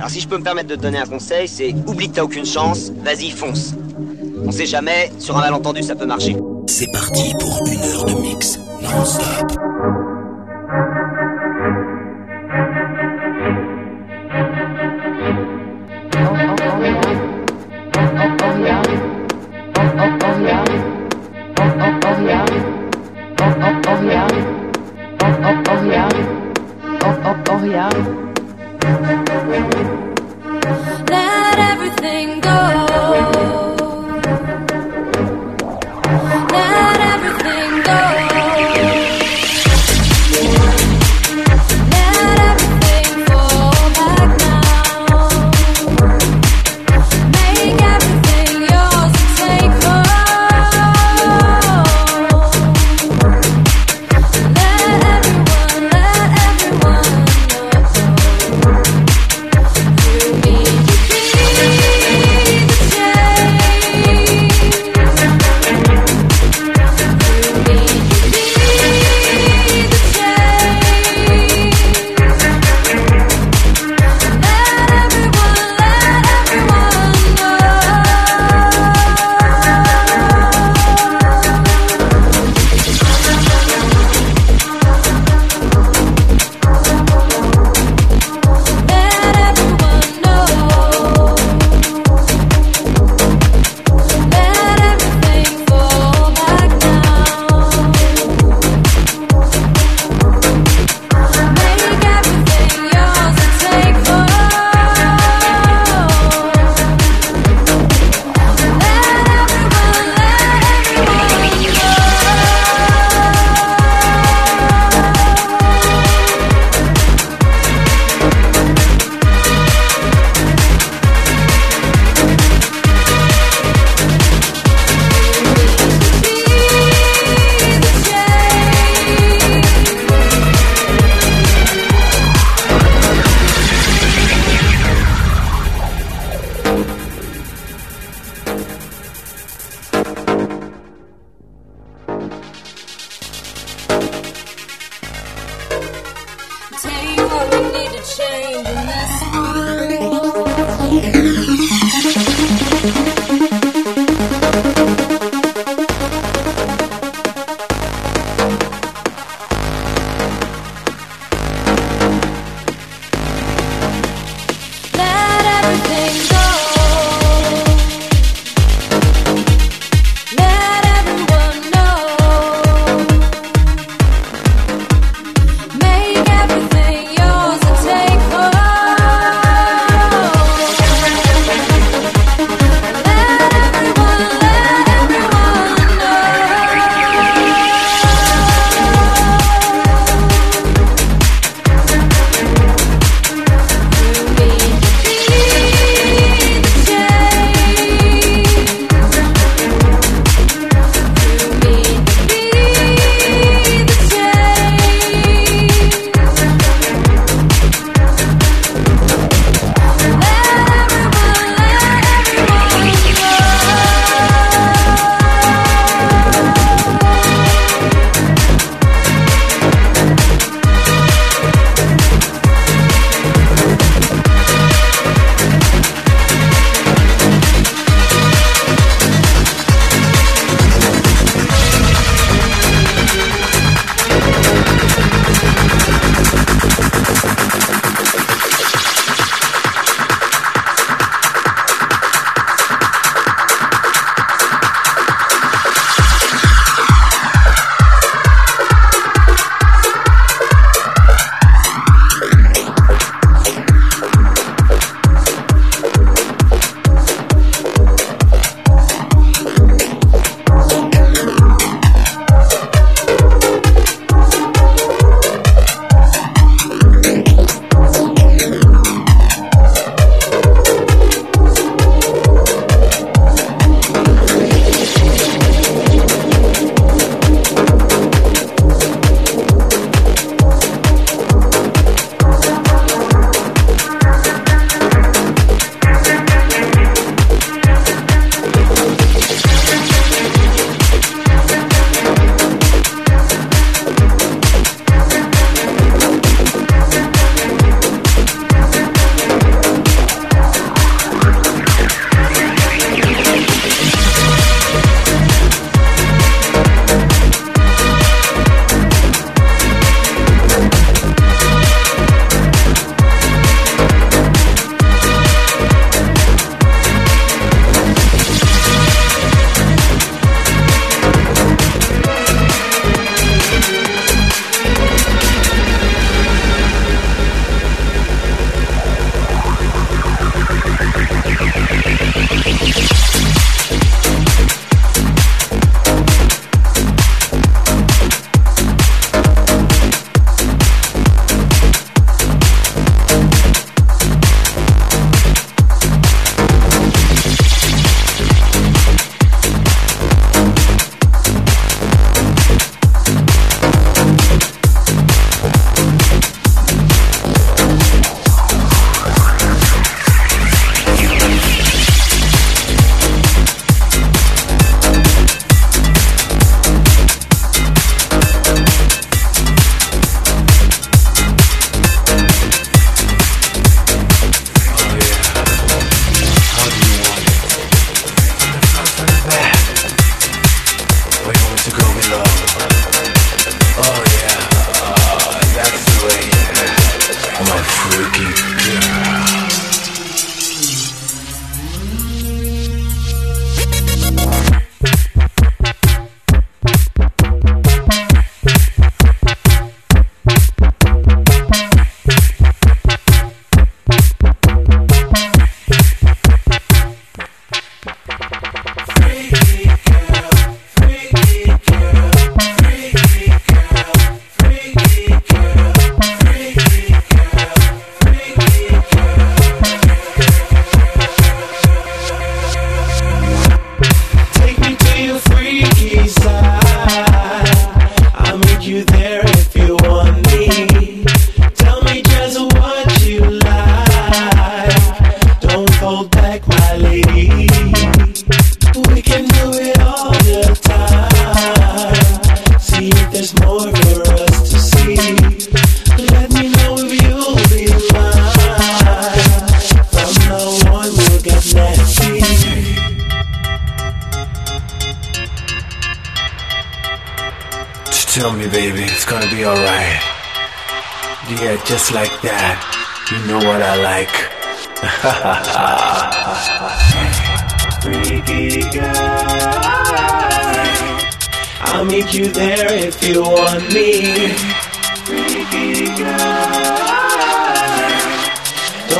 Alors si je peux me permettre de te donner un conseil, c'est oublie que t'as aucune chance, vas-y fonce. On sait jamais, sur un malentendu ça peut marcher. C'est parti pour une heure de mix non-stop.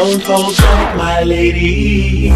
Don't hold back, my lady.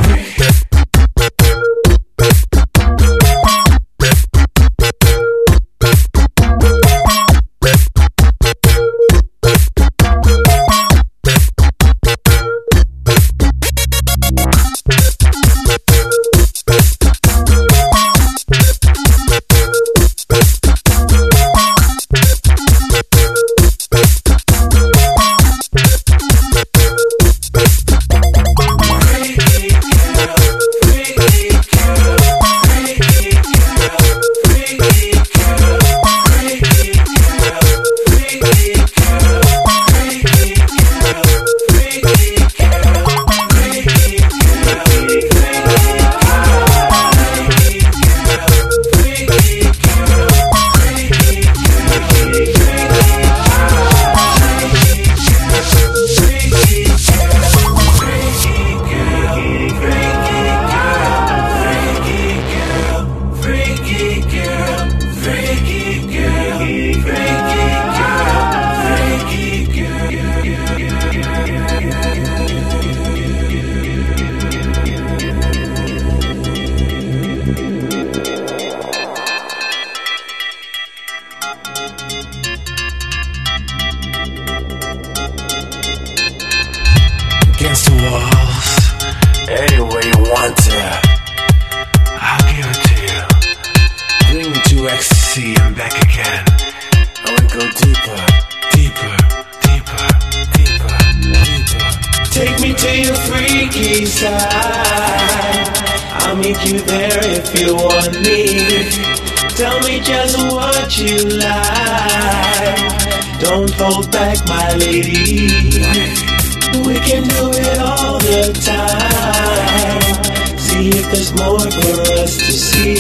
more for us to see.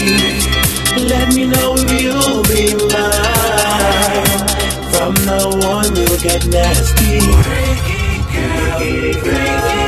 Let me know if you'll be mine. From now on, we'll get nasty. Freaky girl. freaky. it.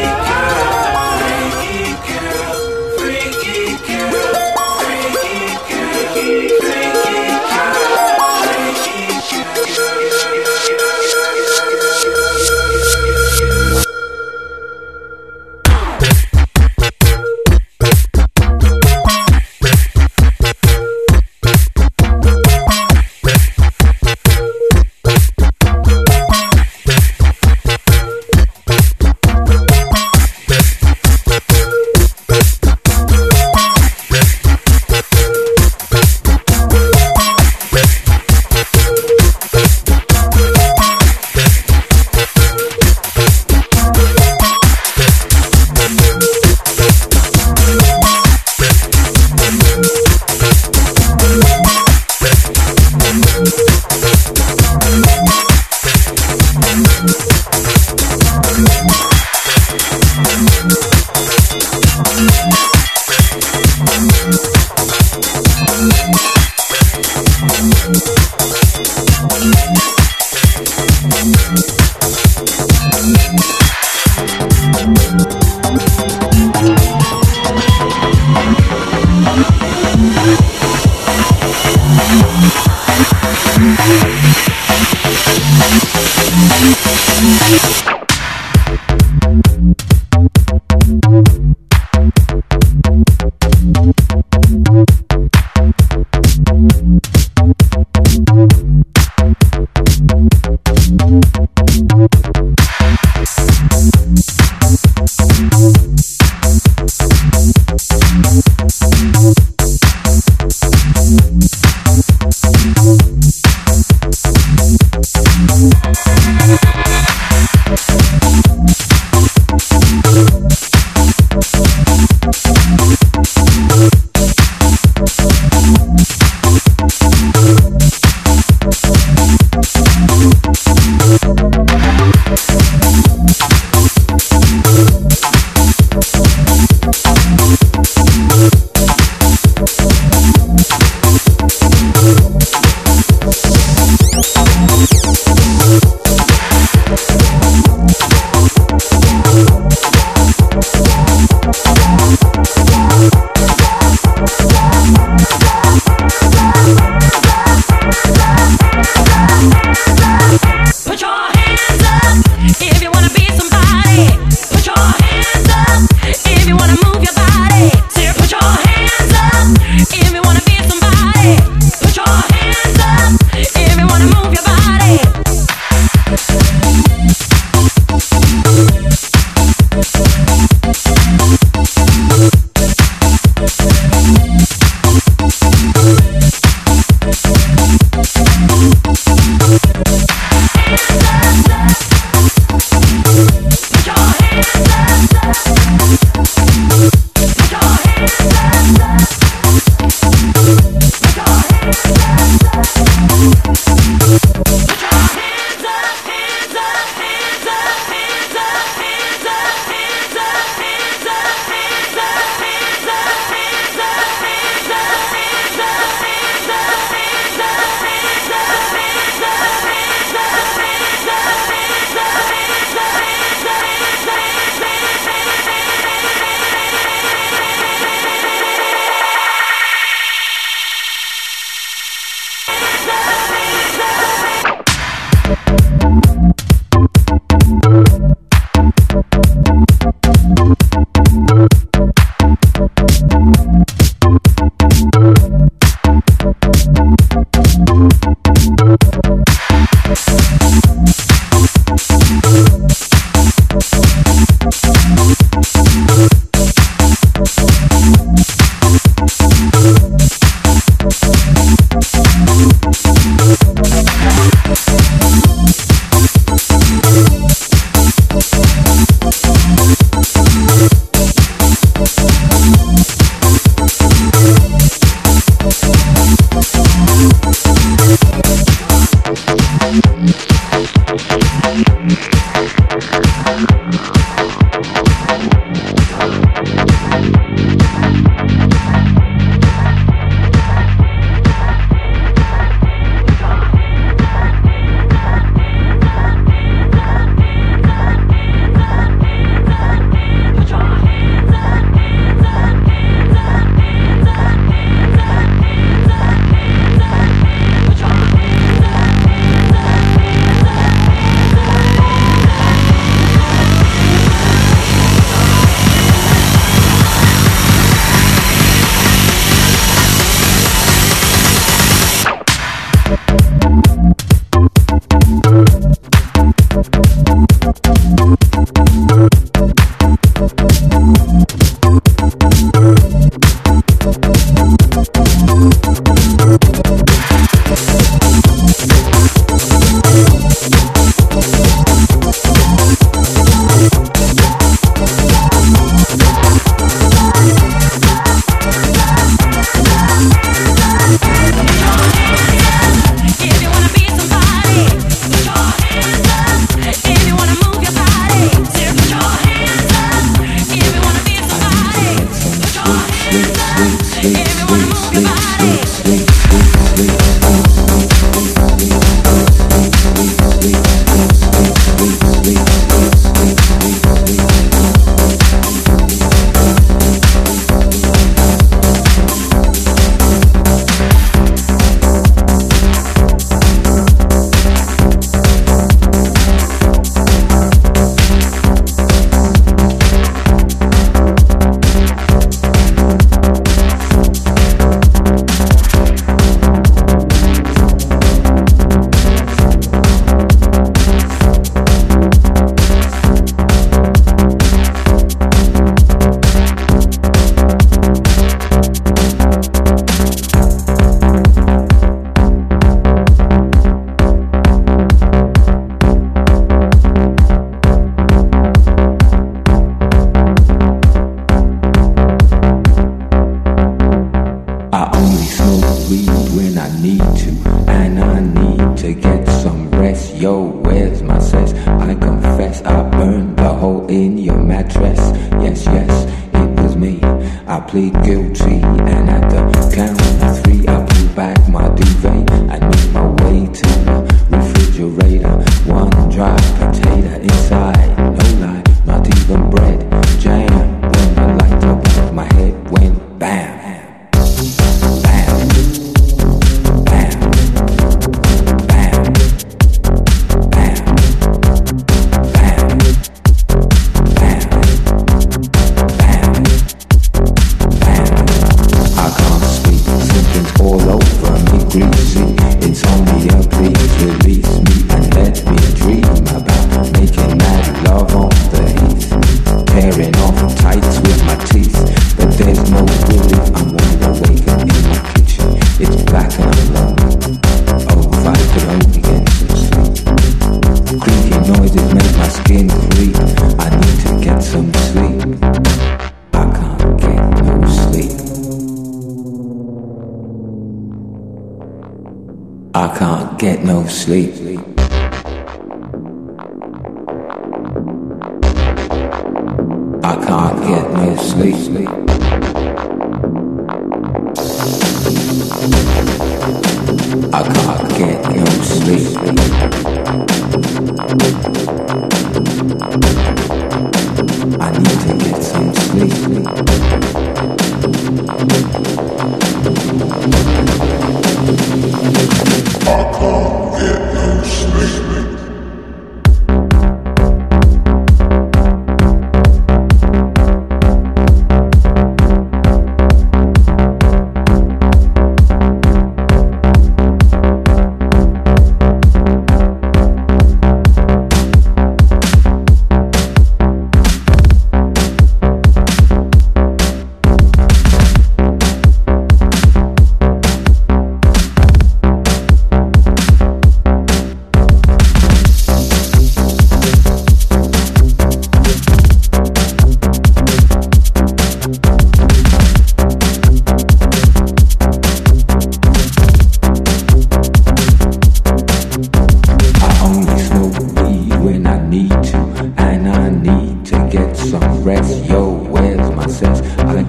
no sleep.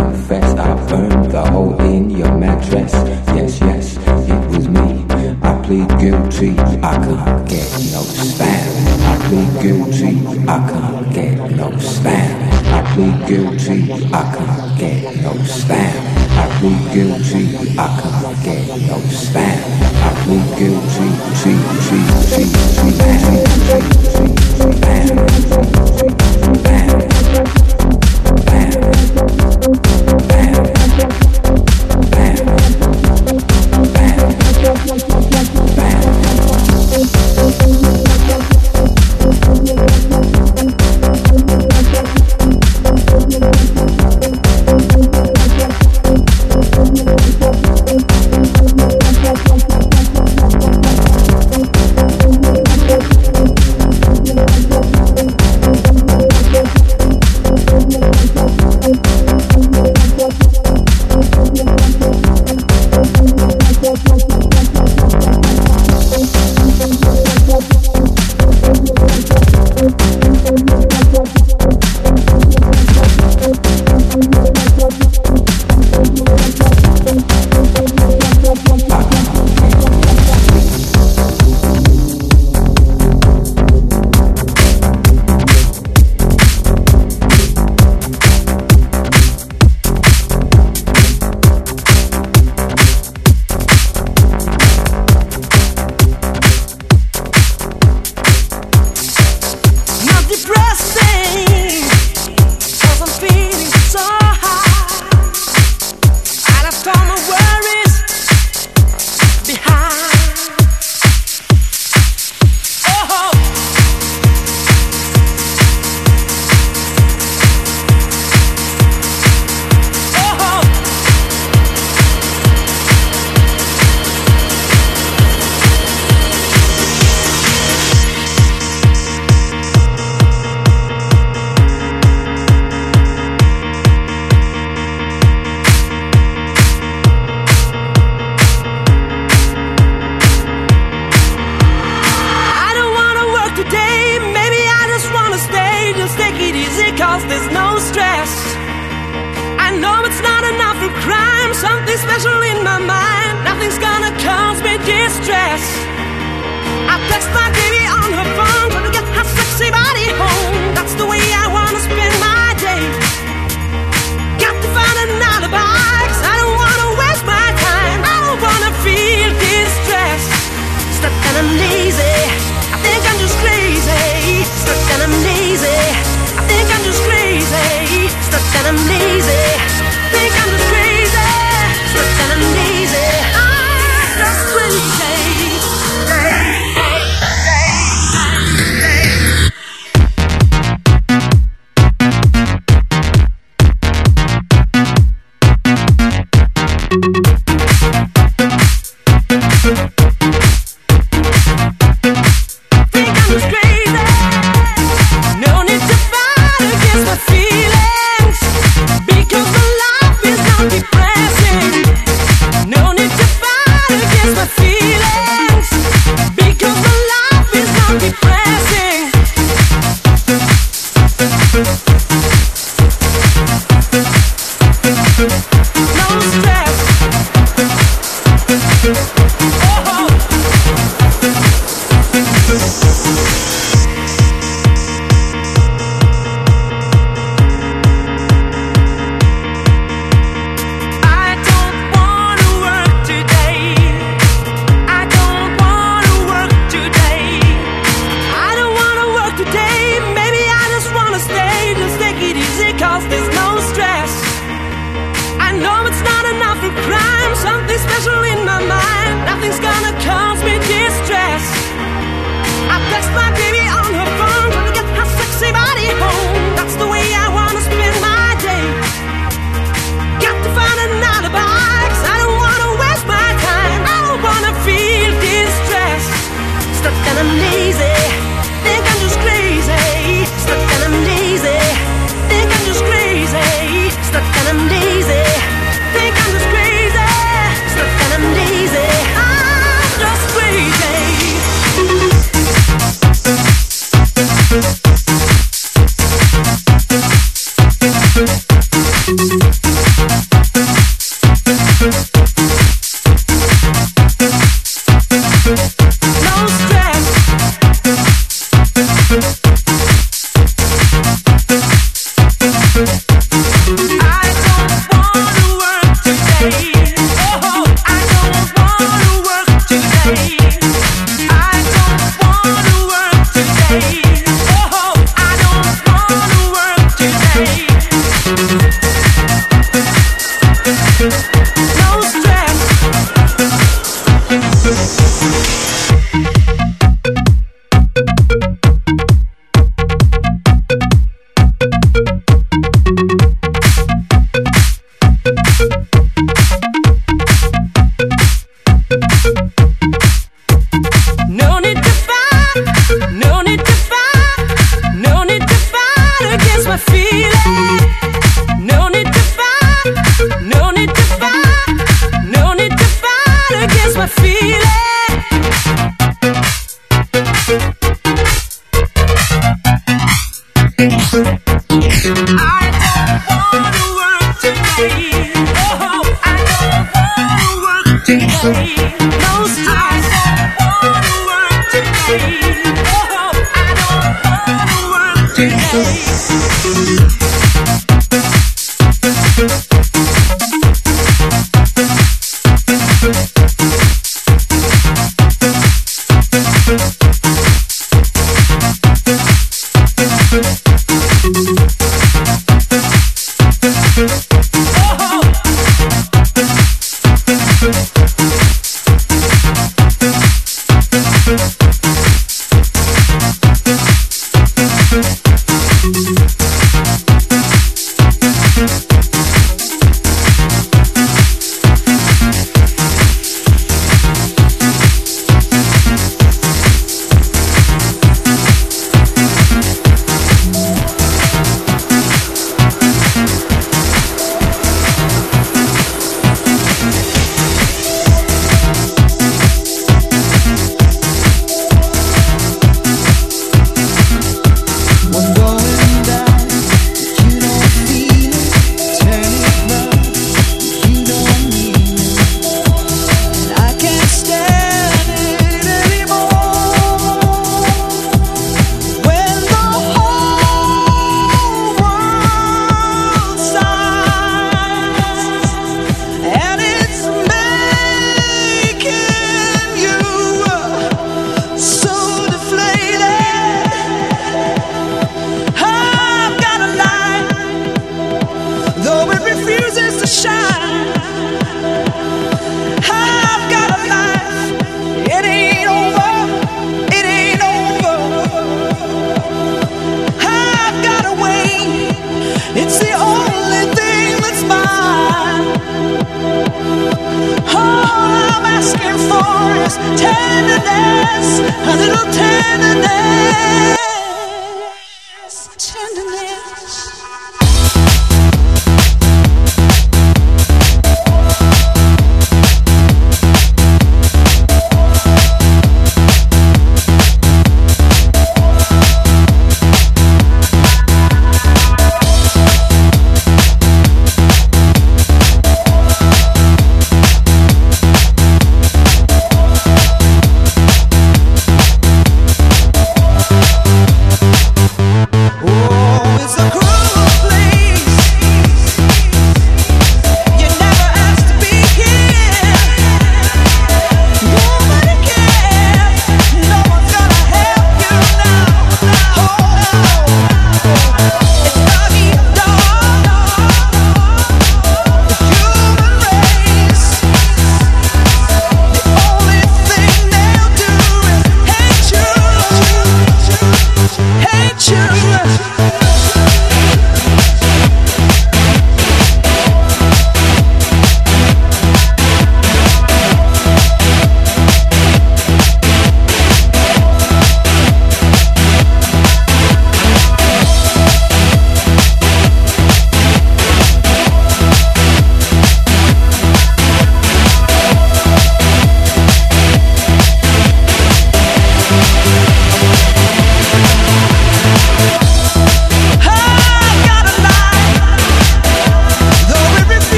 confess I burned the hole in your mattress. Yes, yes, it was me. I plead guilty, I can't get no stand. I plead guilty, I can't get no stand. I plead guilty, I can't get no stand. I plead guilty, I can't get no stand. I plead guilty, see, see.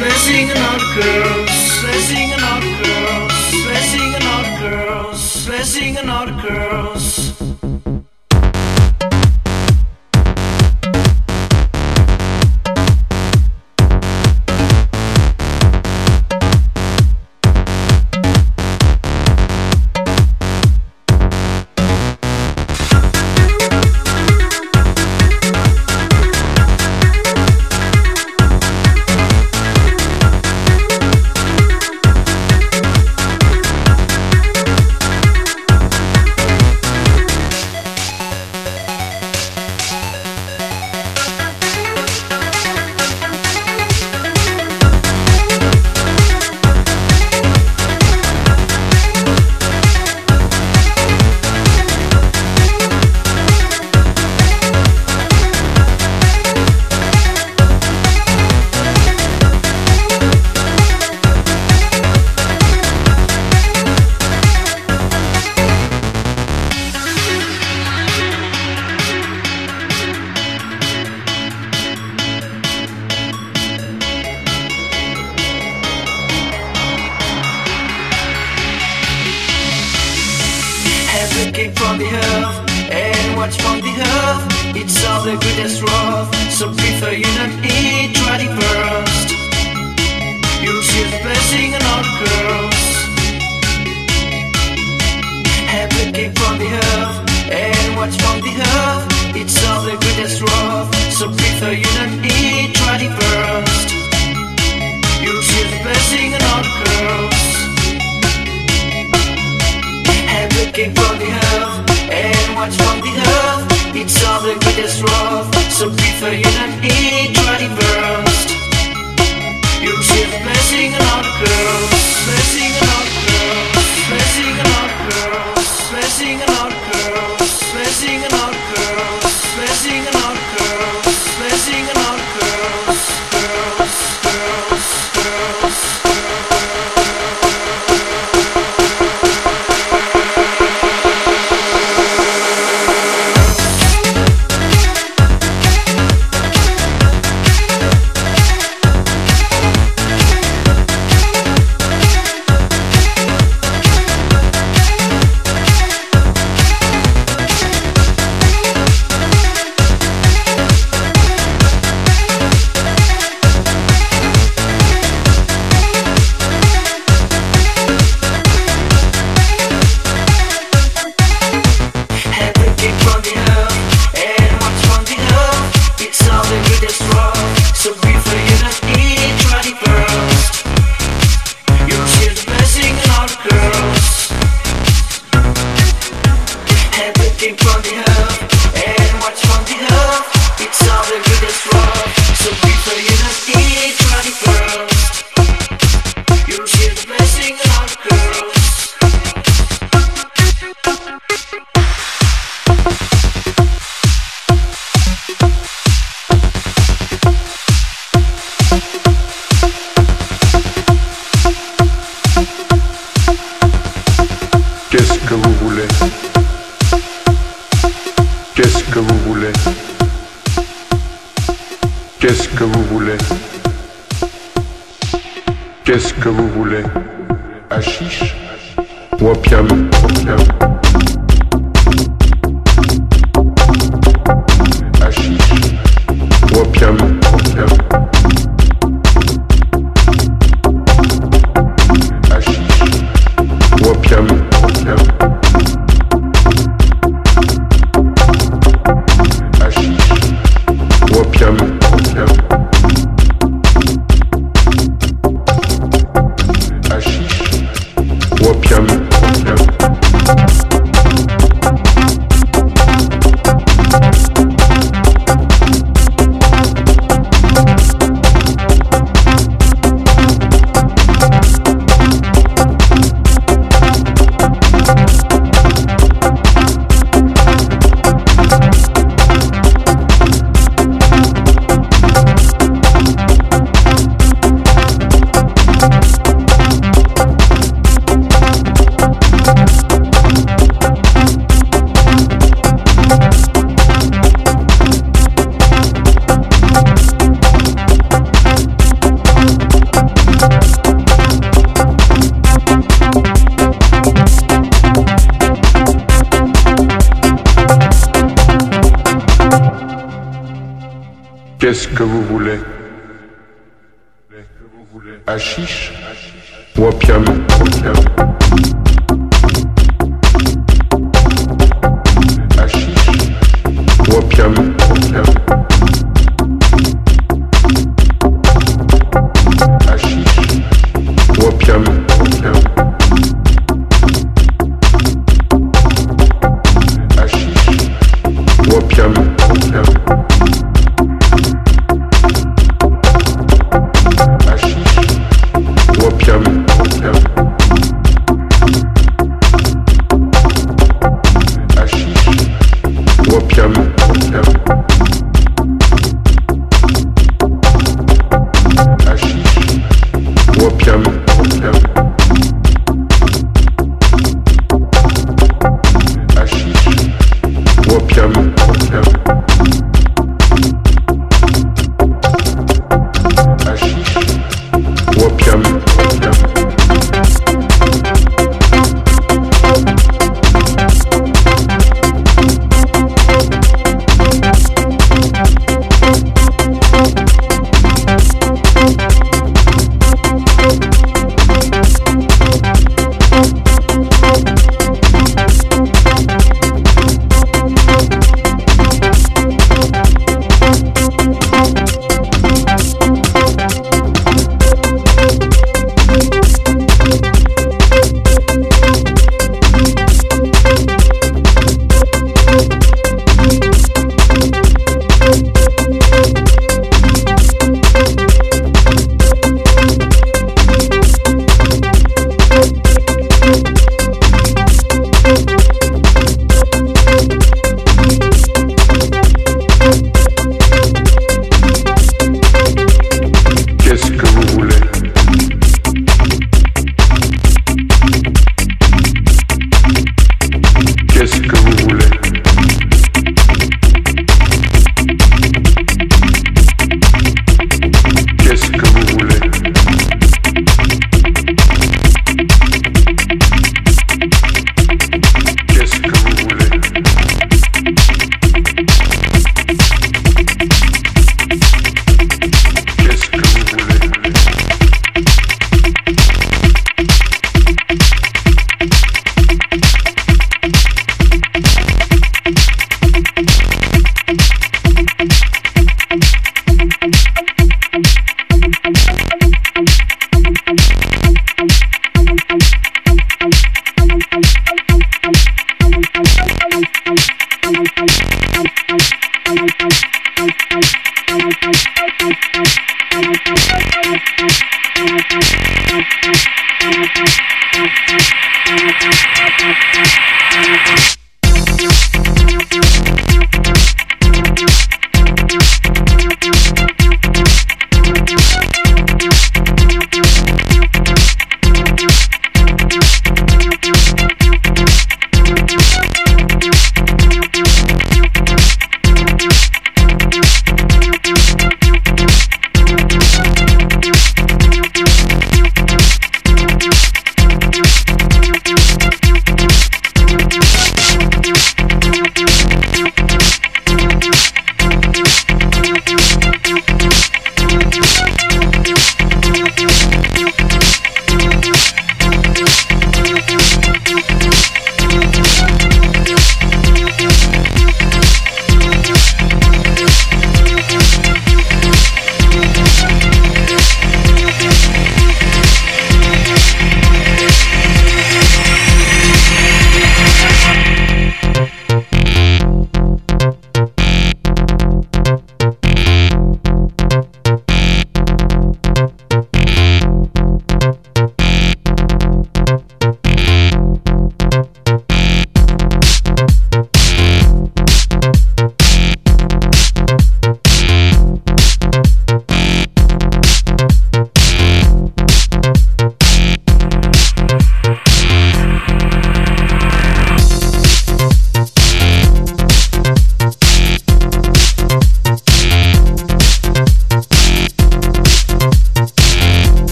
Let's sing about girls. Let's sing about girls. Let's sing girls. Let's sing girls. sing a girl.